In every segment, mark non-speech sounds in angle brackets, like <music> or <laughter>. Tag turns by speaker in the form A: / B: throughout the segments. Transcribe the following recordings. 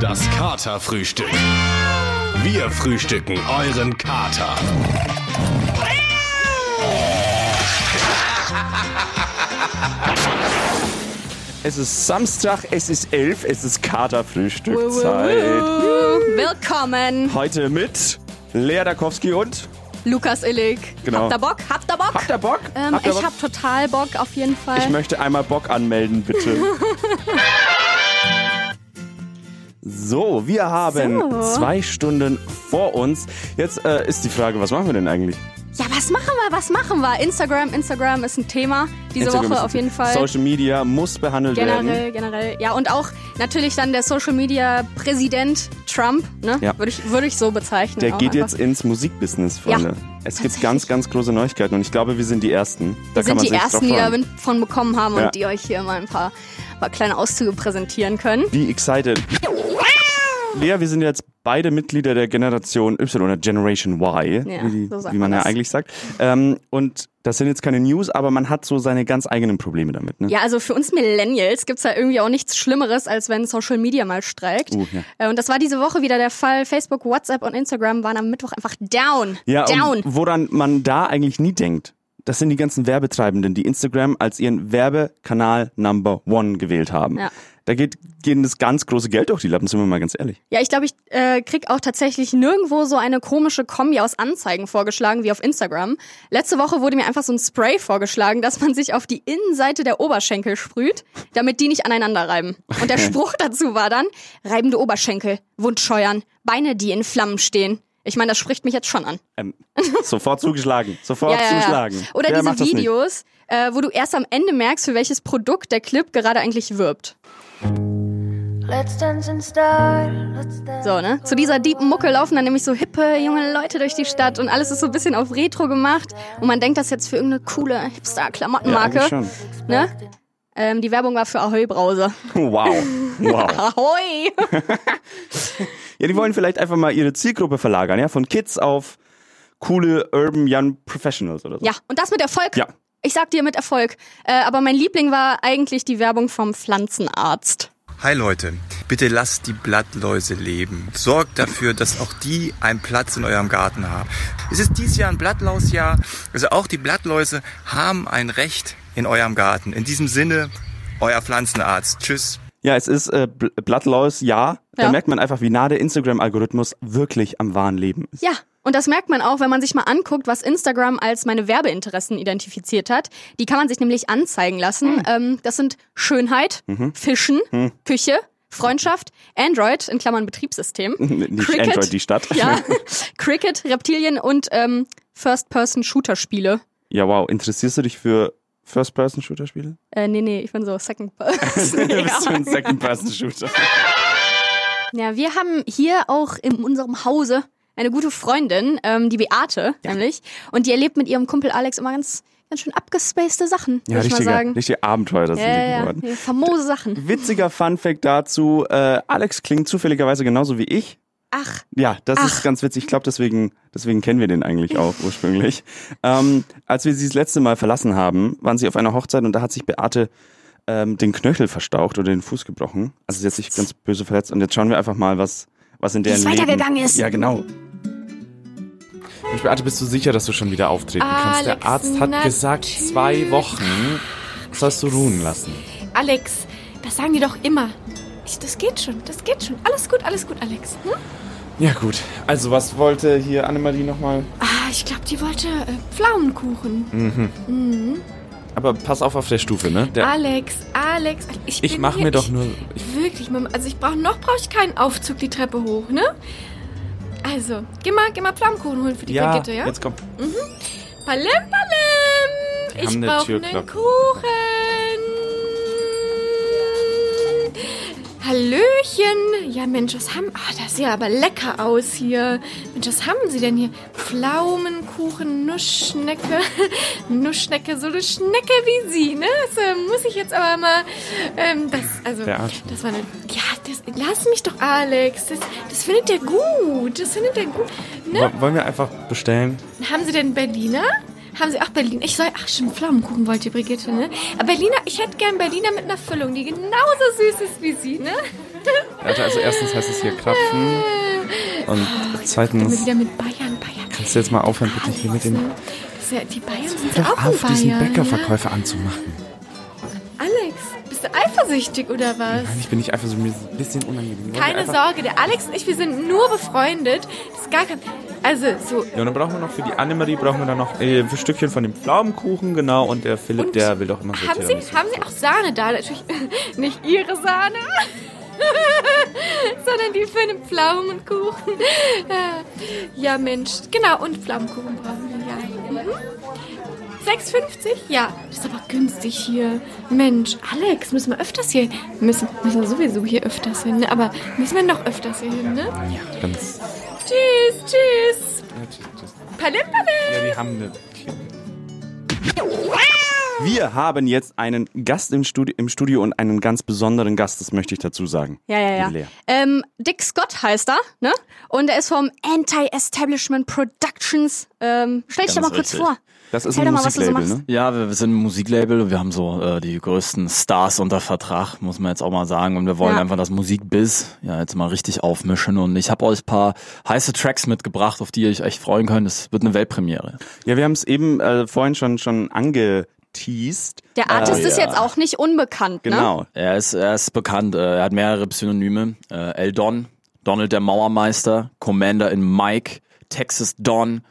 A: Das Katerfrühstück. Wir frühstücken euren Kater.
B: Es ist Samstag, es ist elf, es ist Katerfrühstückzeit.
C: Willkommen,
B: Heute mit Lea Dakowski und
C: Lukas Illig.
B: Genau.
C: Habt ihr Bock? Habt ihr Bock?
B: Habt ihr Bock?
C: ähm,
B: Habt ihr
C: ich
B: Bock?
C: hab total Bock, auf jeden Fall.
B: Ich möchte einmal Bock anmelden, bitte. <laughs> So, wir haben
C: So.
B: zwei Stunden vor uns. Jetzt äh, ist die Frage, was machen wir denn eigentlich?
C: ja, was machen wir? Was machen wir? Instagram, Instagram ist ein Thema diese
B: Instagram
C: Woche auf jeden Fall.
B: Social Media muss behandelt werden.
C: Generell, generell. Ja, und auch natürlich dann der Social Media Präsident Trump, ne?
B: Ja.
C: Würde ich, würde ich so bezeichnen.
B: Der geht
C: einfach.
B: jetzt ins Musikbusiness, Freunde.
C: Ja,
B: es gibt ganz, ganz große Neuigkeiten und ich glaube, wir sind die Ersten. Da
C: Wir sind die Ersten, die davon bekommen haben
B: Ja.
C: und die euch hier mal ein paar, paar kleine Auszüge präsentieren können.
B: Wie excited. Lea, wir sind jetzt beide Mitglieder der Generation Y oder Generation Y,
C: Ja,
B: wie,
C: so
B: wie man
C: man
B: ja
C: das.
B: eigentlich sagt. Ähm, und das sind jetzt keine News, aber man hat so seine ganz eigenen Probleme damit. Ne?
C: Ja, also für uns Millennials gibt's ja irgendwie auch nichts Schlimmeres, als wenn Social Media mal streikt.
B: Uh, ja.
C: Äh, Und das war diese Woche wieder der Fall. Facebook, WhatsApp und Instagram waren am Mittwoch einfach down.
B: Ja,
C: down.
B: woran man da eigentlich nie denkt, das sind die ganzen Werbetreibenden, die Instagram als ihren Werbekanal Number One gewählt haben.
C: Ja.
B: Da geht, geht das ganz große Geld durch die Lappen, sind wir mal ganz ehrlich.
C: Ja, ich glaube, ich äh, krieg auch tatsächlich nirgendwo so eine komische Kombi aus Anzeigen vorgeschlagen wie auf Instagram. Letzte Woche wurde mir einfach so ein Spray vorgeschlagen, dass man sich auf die Innenseite der Oberschenkel sprüht, damit die nicht aneinander reiben. Und der <laughs> Spruch dazu war dann, reibende Oberschenkel, Wundscheuern, Beine, die in Flammen stehen. Ich meine, das spricht mich jetzt schon an.
B: Ähm, sofort <laughs> zugeschlagen, sofort zuschlagen.
C: Oder
B: Wer macht
C: diese
B: das nicht?
C: Videos, äh, wo du erst am Ende merkst, für welches Produkt der Clip gerade eigentlich wirbt.
D: Let's dance in style. Let's dance.
C: So, ne? Zu dieser deepen Mucke laufen dann nämlich so hippe junge Leute durch die Stadt und alles ist so ein bisschen auf Retro gemacht und man denkt das jetzt für irgendeine coole Hipster-Klamottenmarke.
B: Ja, eigentlich
C: ne? Ähm, die Werbung war für Ahoi Brause.
B: schon. Wow, <laughs> wow.
C: Ahoi! <laughs>
B: Ja, die wollen vielleicht einfach mal ihre Zielgruppe verlagern, ja, von Kids auf coole Urban Young Professionals oder so.
C: ja, und das mit Erfolg.
B: Ja.
C: Ich sag dir mit Erfolg. Äh, aber mein Liebling war eigentlich die Werbung vom Pflanzenarzt.
E: Hi Leute, bitte lasst die Blattläuse leben. Sorgt dafür, dass auch die einen Platz in eurem Garten haben. Es ist dieses Jahr ein Blattlausjahr, also auch die Blattläuse haben ein Recht in eurem Garten. In diesem Sinne, euer Pflanzenarzt. Tschüss.
B: Ja, es ist äh, Bl- Blattlaus, ja. Da
C: Ja.
B: merkt man einfach, wie nah der Instagram-Algorithmus wirklich am wahren Leben ist.
C: Ja, und das merkt man auch, wenn man sich mal anguckt, was Instagram als meine Werbeinteressen identifiziert hat. Die kann man sich nämlich anzeigen lassen. Ähm, das sind Schönheit, Fischen, Küche, Freundschaft, Android, in Klammern Betriebssystem, <laughs>
B: Nicht Android, die Stadt.
C: ja, <laughs> <laughs> Cricket, Reptilien und ähm, First-Person-Shooter-Spiele.
B: Ja, wow. Interessierst du dich für First-Person-Shooter-Spiele?
C: Äh, nee, nee, ich bin so Second Person. <laughs> <laughs>
B: Bist du
C: ja.
B: ein Second-Person-Shooter?
C: ja, wir haben hier auch in unserem Hause eine gute Freundin, ähm, die Beate, nämlich. Und die erlebt mit ihrem Kumpel Alex immer ganz, ganz schön abgespacede Sachen,
B: Ja,
C: würde ich mal sagen.
B: richtige Abenteuer sind
C: Ja,
B: die
C: ja, ja,
B: geworden.
C: ja, famose Sachen.
B: Witziger Fun-Fact dazu, äh, Alex klingt zufälligerweise genauso wie ich.
C: Ach,
B: Ja, das
C: Ach.
B: ist ganz witzig. Ich glaube, deswegen, deswegen kennen wir den eigentlich <laughs> auch ursprünglich. Ähm, als wir sie das letzte Mal verlassen haben, waren sie auf einer Hochzeit und da hat sich Beate ähm, den Knöchel verstaucht oder den Fuß gebrochen. Also sie hat sich ganz böse verletzt und jetzt schauen wir einfach mal, was, was in deren
C: es
B: Leben...
C: weitergegangen ist.
B: Ja, genau.
F: Mensch, Beate, bist du sicher, dass du schon wieder auftreten kannst? Der
G: Alex,
F: Arzt hat gesagt, zwei Wochen sollst du ruhen lassen.
G: Alex, das sagen die doch immer. Ich, das geht schon, das geht schon. Alles gut, alles gut, Alex. Hm?
F: Ja gut, also was wollte hier Annemarie nochmal?
G: Ah, ich glaube, die wollte äh, Pflaumenkuchen.
F: Aber pass auf auf der Stufe, ne? Der,
G: Alex, Alex, ich,
F: ich
G: bin
F: mach
G: hier,
F: mir doch nur... Ich,
G: Wirklich, Mama, also ich brauche noch brauche ich keinen Aufzug die Treppe hoch, ne? Also, geh mal, geh mal Pflaumenkuchen holen für die
F: ja,
G: Brigitte, ja?
F: jetzt komm.
G: Palim, palim.
F: Wir
G: Ich brauche einen. Kuchen. Hallöchen. Ja, Mensch, was haben... Ah, das sieht ja aber lecker aus hier. Mensch, was haben Sie denn hier? Pflaumenkuchen, Nussschnecke. <laughs> Nussschnecke, so eine Schnecke wie Sie, ne? Das äh, muss ich jetzt aber mal... Ähm, das, also,
F: Der
G: das war eine... Ja, das, lass mich doch, Alex. Das, das findet er gut. Das findet er gut. Ne?
F: Wo- Wollen wir einfach bestellen?
G: Haben Sie denn Berliner? Haben sie auch Berlin? Ich soll, ach stimmt, Pflaumenkuchen wollte Brigitte, ne? Aber Berliner, ich hätte gern Berliner mit einer Füllung, die genauso süß ist wie sie, ne?
F: Warte, also erstens heißt es hier Krapfen <laughs> und
G: Immer
F: zweitens
G: wieder mit Bayern, Bayern.
F: kannst du jetzt mal aufhören, bitte hier mit dem
G: Ne? Ja, die Bayern sind ja auch
F: auf, diesen
G: Bayern. Ne?
F: Bäckerverkäufer anzumachen.
G: Alex, bist du eifersüchtig oder was?
F: Nein, ich bin nicht so mir ist ein bisschen unangenehm.
G: Keine Sorge, der Alex und ich, wir sind nur befreundet. Das ist gar kein. Also, so.
F: Ja, und dann brauchen wir noch für die Annemarie brauchen wir dann noch äh, ein Stückchen von dem Pflaumenkuchen, genau. Und der Philipp,
G: Und
F: der will doch immer so
G: Haben Sie, haben Sie auch Sahne da? Natürlich <laughs> nicht Ihre Sahne, <laughs> sondern die für den Pflaumenkuchen. Äh, Ja, Mensch. Genau, und Pflaumenkuchen brauchen wir, ja. Mhm. 6,50? Ja, das ist aber günstig hier. Mensch, Alex, müssen wir öfters hier. Müssen, müssen wir sowieso hier öfters hin, ne? Aber müssen wir noch öfters hier hin, ne?
F: Ja, ganz.
G: Tschüss, tschüss.
F: Ja, tschüss, tschüss.
G: Palim, palim.
F: ja, die haben eine.
B: Wir haben jetzt einen Gast im Studio, im Studio und einen ganz besonderen Gast, das möchte ich dazu sagen.
C: Ja, ja, ja. Ähm, Dick Scott heißt er, ne? Und er ist vom Anti-Establishment Productions. Ähm, stell dich doch mal kurz
H: richtig.
C: vor.
B: Das ist
C: Erzähl
B: ein
C: so
B: Musiklabel,
C: machst.
B: ne?
H: Ja, wir, wir sind ein Musiklabel. Wir haben so äh, die größten Stars unter Vertrag, muss man jetzt auch mal sagen. Und wir wollen
C: Ja.
H: einfach das Musikbiz ja jetzt mal richtig aufmischen. Und ich habe euch ein paar heiße Tracks mitgebracht, auf die ihr euch echt freuen könnt. Es wird eine Weltpremiere.
B: Ja, wir haben es eben äh, vorhin schon, schon angeteased.
C: Der Artist
H: Äh,
C: ist
H: ja.
C: jetzt auch nicht unbekannt, ne?
B: Genau.
H: Er ist, er ist bekannt. äh, Er hat mehrere Pseudonyme. Äh, El Don, Donald der Mauermeister, Commander in Mike, Texas Don,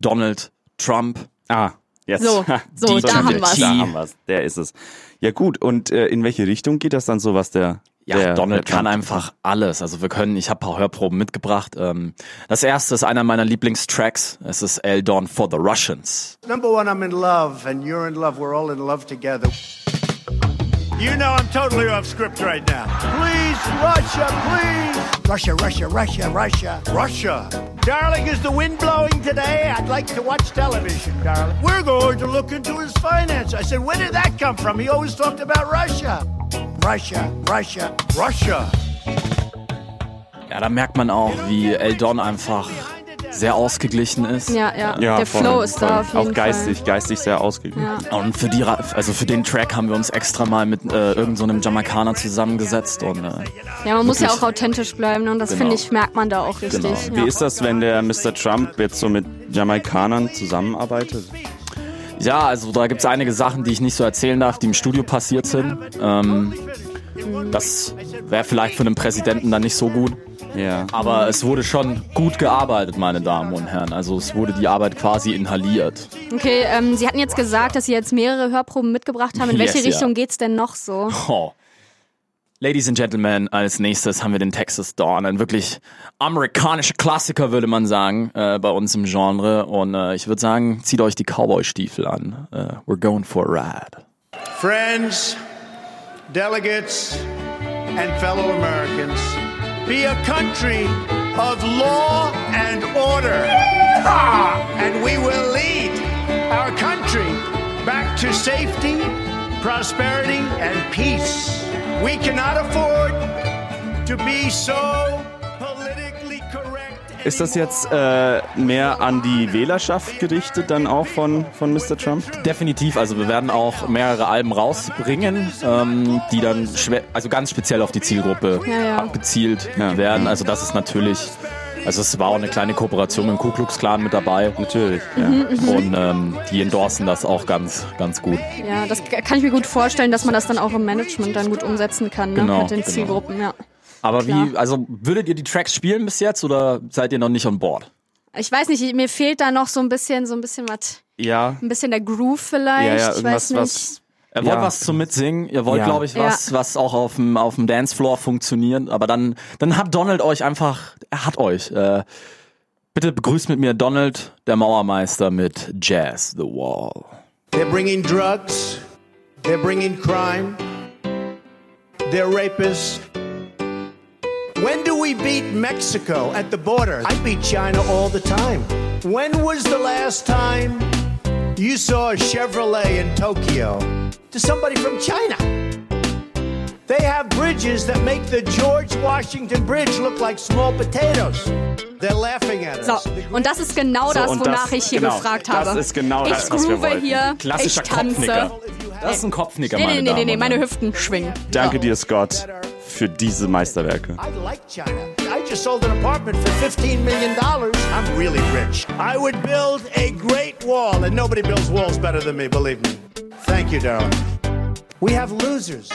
H: Donald Trump.
B: Ah, jetzt.
C: So, <laughs> so, da haben wir's.
B: Da haben wir's. Der ist es. Ja gut, und äh, in welche Richtung geht das dann so, was der...
H: Ja,
B: der,
H: Donald
B: der
H: kann einfach alles. Also wir können, ich habe ein paar Hörproben mitgebracht. Ähm, das erste ist einer meiner Lieblingstracks. Es ist El Don for the Russians.
I: Number one, I'm in love, and you're in love. We're all in love together. You know I'm totally off script right now. Please, Russia, please. Russia, Russia, Russia, Russia. Russia. Darling, is the wind blowing today? I'd like to watch television, darling. We're going to look into his finance. I said, where did that come from? He always talked about Russia. Russia, Russia, Russia.
H: Ja, da merkt man auch, wie El Don einfach sehr ausgeglichen ist.
C: Ja, ja.
B: Ja,
C: der
B: voll,
C: Flow ist
B: voll.
C: da auf jeden
B: Auch geistig,
C: Fall.
B: geistig sehr ausgeglichen.
C: Ja.
H: Und für die, also für den Track haben wir uns extra mal mit äh, irgendeinem so einem Jamaikaner zusammengesetzt und äh,
C: Ja, man muss ja auch authentisch bleiben ne? und das
H: Genau.
C: finde ich, merkt man da auch richtig.
H: Genau.
C: Ja.
B: Wie ist das, wenn der Mr. Trump jetzt so mit Jamaikanern zusammenarbeitet?
H: Ja, also da gibt's einige Sachen, die ich nicht so erzählen darf, die im Studio passiert sind. Ähm, das wäre vielleicht für einen Präsidenten dann nicht so gut.
B: Ja.
H: Aber es wurde schon gut gearbeitet, meine Damen und Herren. Also es wurde die Arbeit quasi inhaliert.
C: Okay, ähm, Sie hatten jetzt gesagt, dass Sie jetzt mehrere Hörproben mitgebracht haben. In <laughs> welche
H: Yes, ja.
C: Richtung geht's denn noch so?
H: Oh. Ladies and Gentlemen, als nächstes haben wir den Texas Dawn, ein wirklich amerikanischer Klassiker, würde man sagen, äh, bei uns im Genre. Und äh, ich würde sagen, zieht euch die Cowboy-Stiefel an. Äh, we're going for a ride.
I: Friends, delegates, and fellow Americans, be a country of law and order. And we will lead our country back to safety, prosperity, and peace. We cannot afford to be so politically correct.
B: Ist das jetzt äh, mehr an die Wählerschaft gerichtet dann auch von, von Mr. Trump?
H: Definitiv, also wir werden auch mehrere Alben rausbringen, ähm, die dann schwer, also ganz speziell auf die Zielgruppe
C: Ja, ja.
H: abgezielt
B: Ja.
H: werden. Also das ist natürlich, also es war auch eine kleine Kooperation mit dem Ku Klux Klan mit dabei.
B: Natürlich, ja.
H: Und ähm, die endorsen das auch ganz, ganz gut.
C: Ja, das kann ich mir gut vorstellen, dass man das dann auch im Management dann gut umsetzen kann, ne?
H: Genau,
C: mit den
H: genau.
C: Zielgruppen, ja.
H: Aber
C: Klar.
H: wie, also würdet ihr die Tracks spielen bis jetzt oder seid ihr noch nicht on board?
C: Ich weiß nicht, mir fehlt da noch so ein bisschen, so ein bisschen was,
B: Ja,
C: ein bisschen der Groove vielleicht.
B: ja, ja,
C: ich
B: irgendwas,
C: weiß nicht.
B: was.
H: Ihr wollt
B: Ja.
H: was zum Mitsingen, ihr wollt,
B: Ja.
H: glaube ich, was, was auch auf dem, auf dem Dancefloor funktioniert. Aber dann, dann hat Donald euch einfach, er hat euch. Äh, bitte begrüßt mit mir Donald, der Mauermeister, mit Jazz the Wall.
I: They're bringing drugs. They're bringing crime. They're rapists. When do we beat Mexico at the border? I beat China all the time. When was the last time you saw a Chevrolet in Tokyo to somebody from China? They have bridges that make the George Washington Bridge look like small potatoes. They're laughing at
C: So,
I: us. The
C: und das ist genau das,
B: und
C: wonach
B: das-
C: ich hier
B: genau,
C: gefragt
B: das
C: habe.
B: ist genau
C: ich
B: das, was wir wollten.
C: hier,
H: Klassischer
C: ich tanze.
H: Kopfnicker. Das ist ein Kopfnicker,
C: Nee,
H: meine
C: nee, nee, nee,
H: Damen
C: nee,
H: und
C: meine. Hüften schwingen.
B: Danke dir, Scott, für diese Meisterwerke.
I: I like China. Just sold an apartment for $15 million. I'm really rich. I would build a great wall, and nobody builds walls better than me, believe me. Thank you, darling. We have losers.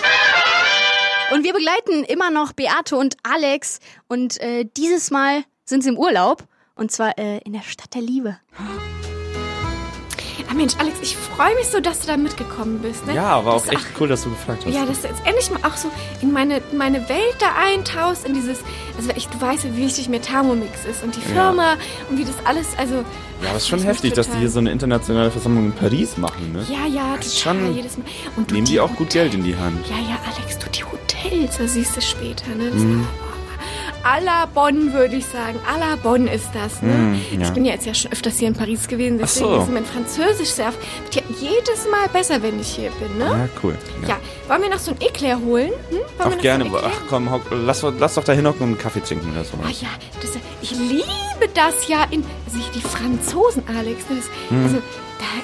C: Und wir begleiten immer noch Beate und Alex. Und äh, dieses Mal sind sie im Urlaub. Und zwar äh, in der Stadt der Liebe.
G: Ah Mensch, Alex, ich freue mich so, dass du da mitgekommen bist. Ne?
F: Ja, war auch
G: Das-
F: echt cool, dass du gefragt hast.
G: Ja, dass du jetzt endlich mal auch so in meine, meine Welt da eintauchst, in dieses, also ich, du weißt ja, wie wichtig mir Thermomix ist und die Firma und wie das alles, also...
F: Ja, aber es ist schon heftig, dass die hier so eine internationale Versammlung in Paris machen, ne?
G: Ja, ja,
F: Das ist
G: total,
F: schon-
G: jedes Mal. Und
F: Nehmen die auch gut Geld in die Hand.
G: Ja, ja, Alex, du, die Hotels, da siehst du später, ne? Das
F: Mhm.
G: À la Bonn, würde ich sagen. À la Bonn ist das, ne?
F: Mhm, ja.
G: Ich bin ja jetzt ja schon öfters hier in Paris gewesen,
F: Ach
G: deswegen
F: so.
G: ist mein Französisch sehr, ja jedes Mal besser, wenn ich hier bin, ne?
F: Ja, cool.
G: Ja, wollen wir noch so ein Eclair holen? Hm? Noch
F: gerne.
G: So?
F: Ach komm, hock, lass, lass doch da hinhocken und einen Kaffee trinken oder so.
G: Ah ja, das, ich liebe das ja in, also ich, die Franzosen, Alex, ne, das,
F: Hm.
G: also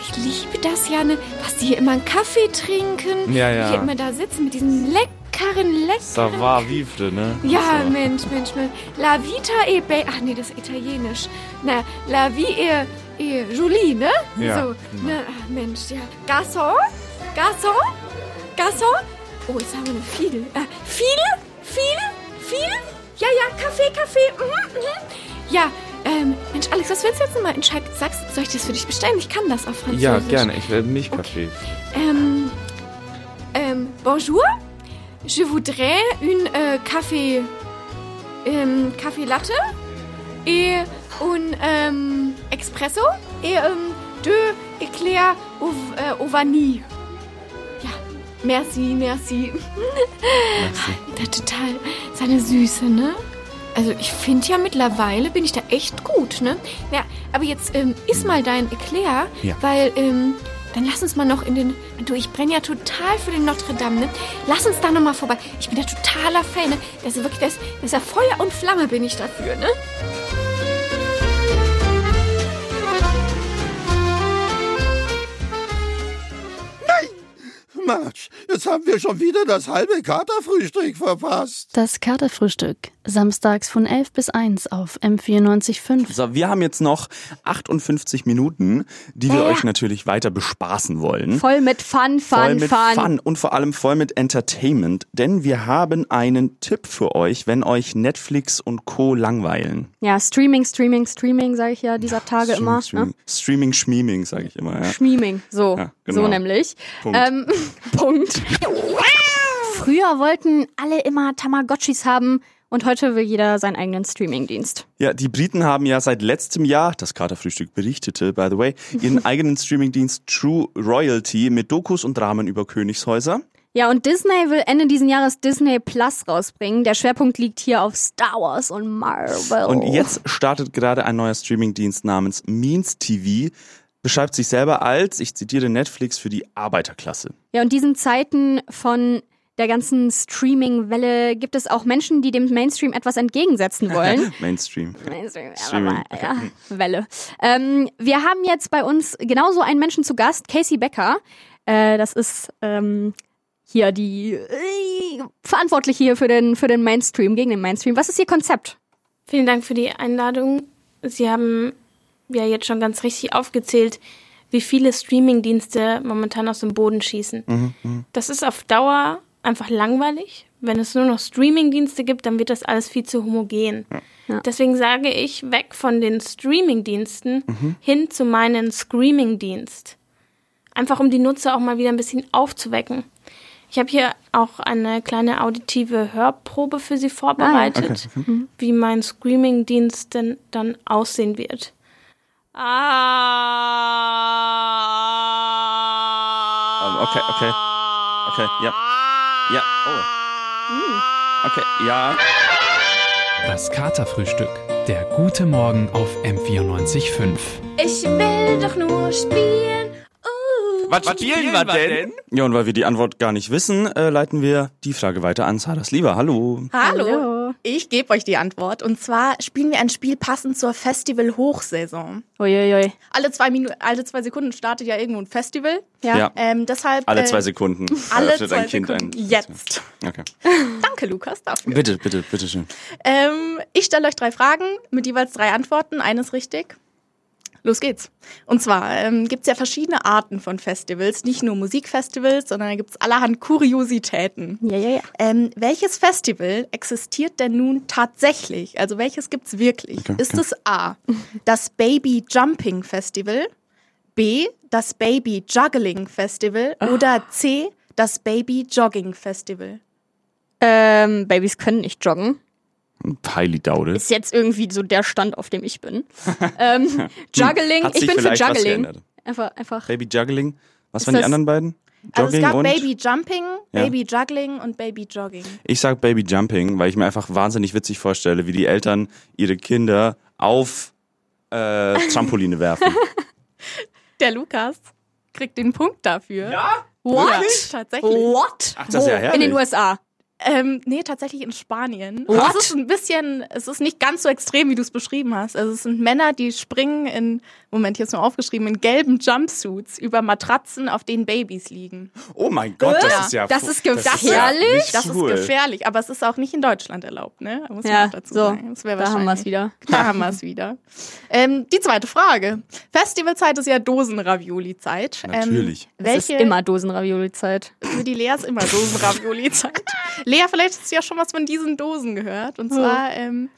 G: ich liebe das ja, ne, was die hier immer einen Kaffee trinken,
F: Ja, ja.
G: die hier immer da sitzen mit diesen leckeren, leckeren
F: Savoir vivre, ne?
G: Ja,
F: so.
G: Mensch, Mensch, Mensch. La vita e be... Ach nee, das ist italienisch. Na, la vie e, e Julie, ne?
F: Ja,
G: So,
F: genau.
G: ach, Mensch, ja. Garçon? Garçon? Garçon? Oh, jetzt haben wir eine viel. Äh, viel? Viel? Viel? Ja, ja, Kaffee, Kaffee. Mhm, mhm. Ja, ähm, Mensch, Alex, was willst du jetzt nochmal entscheiden? Sagst, soll ich das für dich bestellen? Ich kann das auf Französisch.
F: Ja, gerne. Ich will Milchkaffee.
G: Ähm, ähm, bonjour. Je voudrais une euh, café, ähm, café latte et un ähm, espresso et ähm, deux éclairs au, äh, au vanille. Ja, merci, merci. Da <laughs> total seine Süße, ne? Also ich finde ja mittlerweile bin ich da echt gut, ne? Ja, aber jetzt ähm, iss mal dein Eclair,
F: Ja.
G: weil ähm, dann lass uns mal noch in den. Du, ich brenne ja total für den Notre Dame, ne? Lass uns da noch mal vorbei. Ich bin ja totaler Fan, ne? Das ist wirklich das, das ist ja Feuer und Flamme bin ich dafür, ne?
J: Mensch, jetzt haben wir schon wieder das halbe Katerfrühstück verpasst.
K: Das Katerfrühstück. Samstags von 11 bis 1 auf M94.5.
B: So, wir haben jetzt noch 58 Minuten, die wir
C: Ja.
B: euch natürlich weiter bespaßen wollen.
C: Voll mit Fun, Fun,
B: voll mit
C: Fun.
B: Fun und vor allem voll mit Entertainment, denn wir haben einen Tipp für euch, wenn euch Netflix und Co. langweilen.
C: Ja, Streaming, Streaming, Streaming, sage ich ja dieser Tage
B: Streaming,
C: immer.
B: Streaming,
C: Ne?
B: Streaming, Schmieming, sage ich immer. Ja.
C: Schmieming, so,
B: Ja, genau.
C: so nämlich.
B: Punkt.
C: Ähm, Punkt. Früher wollten alle immer Tamagotchis haben und heute will jeder seinen eigenen Streamingdienst.
B: Ja, die Briten haben ja seit letztem Jahr, das Katerfrühstück berichtete, by the way, ihren <laughs> eigenen Streamingdienst True Royalty mit Dokus und Dramen über Königshäuser.
C: Ja, und Disney will Ende diesen Jahres Disney Plus rausbringen. Der Schwerpunkt liegt hier auf Star Wars und Marvel.
B: Und jetzt startet gerade ein neuer Streamingdienst namens Means TV, beschreibt sich selber als, ich zitiere Netflix für die Arbeiterklasse.
C: Ja, und diesen Zeiten von der ganzen Streaming-Welle gibt es auch Menschen, die dem Mainstream etwas entgegensetzen <laughs> wollen.
B: Mainstream.
C: Mainstream,
B: Streaming.
C: ja, Welle. Ähm, wir haben jetzt bei uns genauso einen Menschen zu Gast, Casey Becker. Äh, das ist ähm, hier die äh, Verantwortliche hier für den, für den Mainstream, gegen den Mainstream. Was ist Ihr Konzept?
L: Vielen Dank für die Einladung. Sie haben ja jetzt schon ganz richtig aufgezählt, wie viele Streamingdienste momentan aus dem Boden schießen.
B: Mhm,
L: Das ist auf Dauer einfach langweilig. Wenn es nur noch Streamingdienste gibt, dann wird das alles viel zu homogen.
C: Ja.
L: Deswegen sage ich weg von den Streamingdiensten
B: Mhm.
L: hin zu meinen Screaming-Dienst. Einfach um die Nutzer auch mal wieder ein bisschen aufzuwecken. Ich habe hier auch eine kleine auditive Hörprobe für Sie vorbereitet,
B: Ah, okay.
L: wie mein Screaming-Dienst denn dann aussehen wird.
B: Ähm, okay, okay. Okay, ja. Ja, oh. Okay, ja.
M: Das Katerfrühstück. Der gute Morgen auf M94.5.
G: Ich will doch nur spielen. Uh,
F: Was, spielen wir denn?
B: Ja, und weil wir die Antwort gar nicht wissen, äh, leiten wir die Frage weiter an Sarahs Lieber. Hallo.
N: Hallo. Ich gebe euch die Antwort. Und zwar spielen wir ein Spiel passend zur Festival-Hochsaison.
C: Uiuiui.
N: Alle zwei, Minuten, alle zwei Sekunden startet ja irgendwo ein Festival.
B: Ja. Ja.
N: Ähm, deshalb,
B: Alle
N: äh,
B: zwei Sekunden
N: Alle
B: eröffnet
N: zwei
B: ein Kind
N: Sekunden.
B: ein.
N: Jetzt.
B: Okay.
N: Danke, Lukas, dafür.
B: Bitte, bitte, bitte schön.
N: Ähm, ich stelle euch drei Fragen mit jeweils drei Antworten. Eines richtig. Los geht's. Und zwar ähm, gibt's ja verschiedene Arten von Festivals, nicht nur Musikfestivals, sondern da gibt's allerhand Kuriositäten.
C: Ja, ja, ja.
N: Ähm, welches Festival existiert denn nun tatsächlich? Also welches gibt's wirklich?
B: Okay,
N: Ist
B: okay.
N: es A, das Baby Jumping Festival, B, das Baby Juggling Festival oder C, das Baby Jogging Festival?
C: Ähm, Babys können nicht joggen.
B: Highly doubted.
C: Ist jetzt irgendwie so der Stand, auf dem ich bin. <laughs> ähm, Juggling,
B: Hat
C: ich bin für Juggling. Einfach, einfach.
B: Baby Juggling. Was
N: Ist
B: waren die anderen beiden?
N: Also es
B: Jogging
N: gab
B: und?
N: Baby Jumping,
B: Ja.
N: Baby Juggling und Baby Jogging.
B: Ich sag Baby Jumping, weil ich mir einfach wahnsinnig witzig vorstelle, wie die Eltern ihre Kinder auf äh, <laughs> Trampoline werfen.
N: Der Lukas kriegt den Punkt dafür.
C: Ja?
N: What?
C: Wirklich?
N: Tatsächlich.
C: What?
B: Ach, das ist ja herrlich.
C: In den USA.
N: Ähm, nee, tatsächlich in Spanien.
C: What?
N: Es ist ein bisschen, es ist nicht ganz so extrem, wie du es beschrieben hast. Also es sind Männer, die springen in, Moment, hier ist nur aufgeschrieben, in gelben Jumpsuits über Matratzen, auf denen Babys liegen.
B: Oh mein Gott, das
N: Ja.
B: ist ja
C: Das ist
B: ja
C: gefährlich?
B: nicht
N: Das
B: cool.
N: ist gefährlich, aber es ist auch nicht in Deutschland erlaubt, ne? Muss man
C: Ja,
N: auch dazu
C: so,
N: sagen. Das
C: da haben wir es wieder. <laughs>
N: Da haben wir es wieder. Ähm, die zweite Frage. Festivalzeit ist ja Dosen-Ravioli-Zeit.
B: Natürlich.
N: Ähm,
C: Es
N: welche,
C: ist immer Dosenravioli-Zeit.
N: für die Lea ist immer Dosen-Ravioli-Zeit. <laughs> Lea, vielleicht hast du ja schon was von diesen Dosen gehört. Und zwar ähm,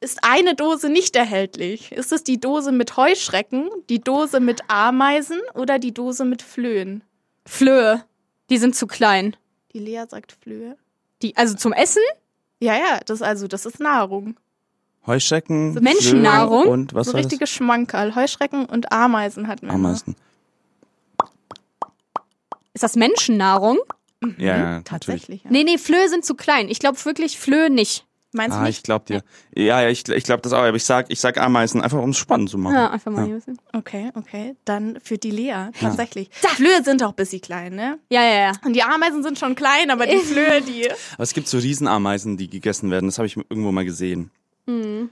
N: ist eine Dose nicht erhältlich. Ist es die Dose mit Heuschrecken, die Dose mit Ameisen oder die Dose mit Flöhen?
C: Flöhe. Die sind zu klein.
N: Die Lea sagt Flöhe.
C: Die, also zum Essen?
N: Ja, ja, das also, das ist Nahrung.
B: Heuschrecken,
C: Menschennahrung?
B: Flöhe und was
N: so
B: war das?
N: richtige Schmankerl. Heuschrecken und Ameisen hatten wir. immer.
B: Ameisen.
C: Ist das Menschennahrung?
B: Ja, ja.
N: Mhm, Tatsächlich. Ja.
C: Nee, nee, Flöhe sind zu klein. Ich glaube wirklich Flöhe nicht.
N: Meinst du
B: Ah,
N: nicht?
B: ich glaub dir. Ja, ja, ich, ich glaube das auch, aber ich sag, ich sag Ameisen, einfach um es spannend zu machen.
C: Ja, einfach mal hier ein bisschen.
N: Okay, okay. Dann für die Lea, tatsächlich. Flöhe sind auch ein bisschen klein, ne?
C: Ja, ja, ja.
N: Und die Ameisen sind schon klein, aber die <laughs> Flöhe, die.
B: Aber es gibt so Riesenameisen, die gegessen werden. Das habe ich irgendwo mal gesehen.
C: Hm.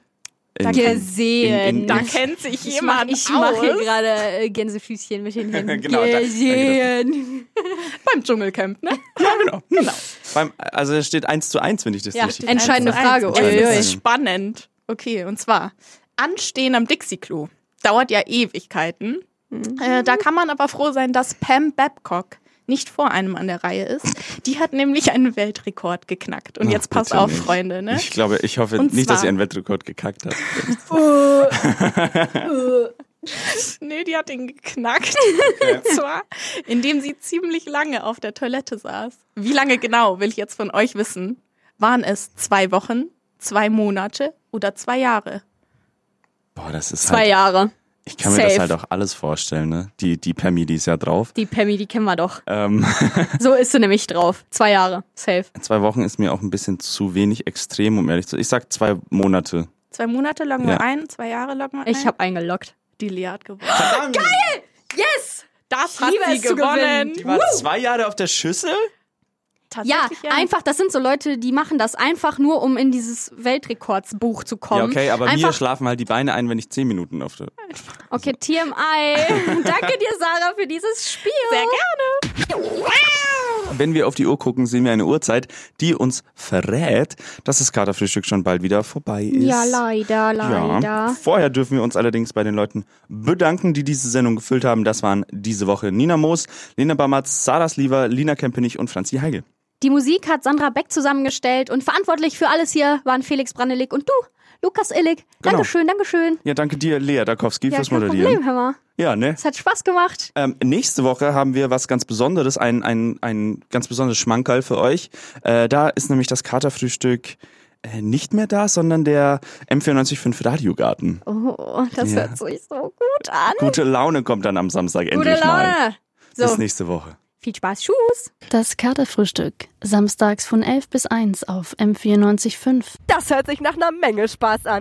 B: In-
C: Gesehen.
B: in- in-
N: Da kennt sich
C: Ich mach,
N: jemand
C: ich mache hier
N: aus.
C: gerade äh, Gänsefüßchen mit den Händen. <laughs>
B: Genau, da-
C: Gesehen. <laughs>
N: Beim Dschungelcamp, ne? <laughs>
B: genau. Beim, also es steht eins zu eins, wenn ich das
C: Ja,
B: richtig
C: entscheidende Frage. Uiuiui.
N: Es ist spannend. Okay, und zwar Anstehen am Dixie-Klo. Dauert ja Ewigkeiten.
C: Mhm.
N: Äh, da kann man aber froh sein, dass Pam Babcock nicht vor einem an der Reihe ist. Die hat nämlich einen Weltrekord geknackt. Und
B: Ach,
N: jetzt passt
B: bitte
N: auf,
B: nicht.
N: Freunde, ne?
B: Ich glaube, ich hoffe
N: Und
B: nicht, dass
N: zwar-
B: sie einen Wettrekord gekackt hat. <laughs> <laughs>
N: Nee, die hat ihn geknackt. <laughs> Und zwar, indem sie ziemlich lange auf der Toilette saß. Wie lange genau, will ich jetzt von euch wissen. Waren es zwei Wochen, zwei Monate oder zwei Jahre?
B: Boah, das ist
C: Zwei
B: halt,
C: Jahre.
B: Ich kann mir das halt auch alles vorstellen, ne? Die, die Pammy, die ist ja drauf.
C: Die Pammy, die kennen wir doch.
B: Ähm, <laughs>
C: So ist sie nämlich drauf. Zwei Jahre. Safe.
B: zwei Wochen ist mir auch ein bisschen zu wenig extrem, um ehrlich zu sein. Ich sag zwei Monate.
N: Zwei Monate loggen
B: Ja.
N: wir ein, zwei Jahre loggen wir ein.
C: Ich habe eingeloggt.
N: die Lea hat gewonnen.
C: Geil! Yes!
N: Das
C: hat sie gewonnen.
B: Die war zwei Jahre auf der Schüssel?
C: Ja,
N: Tatsächlich,
C: einfach, das sind so Leute, die machen das einfach nur, um in dieses Weltrekordsbuch zu kommen.
B: Ja, okay, aber mir
C: einfach,
B: schlafen halt die Beine ein, wenn ich zehn Minuten auf der. <laughs>
C: Okay, TMI. <laughs> Danke dir, Sarah, für dieses Spiel.
N: Sehr gerne.
B: Wenn wir auf die Uhr gucken, sehen wir eine Uhrzeit, die uns verrät, dass das Katerfrühstück schon bald wieder vorbei ist.
C: Ja, leider, leider.
B: Ja. Vorher dürfen wir uns allerdings bei den Leuten bedanken, die diese Sendung gefüllt haben. Das waren diese Woche Nina Moos, Lena Bamatz, Sarah Sliever, Lina Kempenich und Franzi Heigel.
C: Die Musik hat Sandra Beck zusammengestellt und verantwortlich für alles hier waren Felix Brandelig und du, Lukas Illig.
B: Genau.
C: Dankeschön, Dankeschön.
B: Ja, danke dir, Lea Dakowski,
C: Ja,
B: fürs
C: kein
B: Moderieren.
C: Problem, hör mal.
B: Ja, ne?
C: Es hat Spaß gemacht.
B: Ähm, nächste Woche haben wir was ganz Besonderes, ein, ein, ein ganz besonderes Schmankerl für euch. Äh, da ist nämlich das Katerfrühstück äh, nicht mehr da, sondern der M945 Radiogarten.
C: Oh, das
B: Ja.
C: hört sich so gut an.
B: Gute Laune kommt dann am Samstag
C: Gute
B: endlich mal.
C: Laune. So,
B: Bis nächste Woche.
C: Viel Spaß. Tschüss.
K: Das Katerfrühstück. Samstags von 11 bis 1 auf M94.5.
O: Das hört sich nach einer Menge Spaß an.